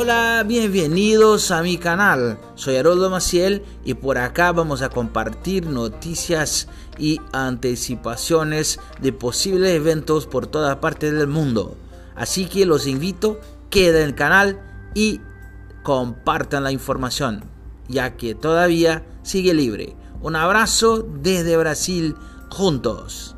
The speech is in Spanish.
Hola, bienvenidos a mi canal. Soy Haroldo Maciel y por acá vamos a compartir noticias y anticipaciones de posibles eventos por todas partes del mundo. Así que los invito, queden en el canal y compartan la información, ya que todavía sigue libre. Un abrazo desde Brasil juntos.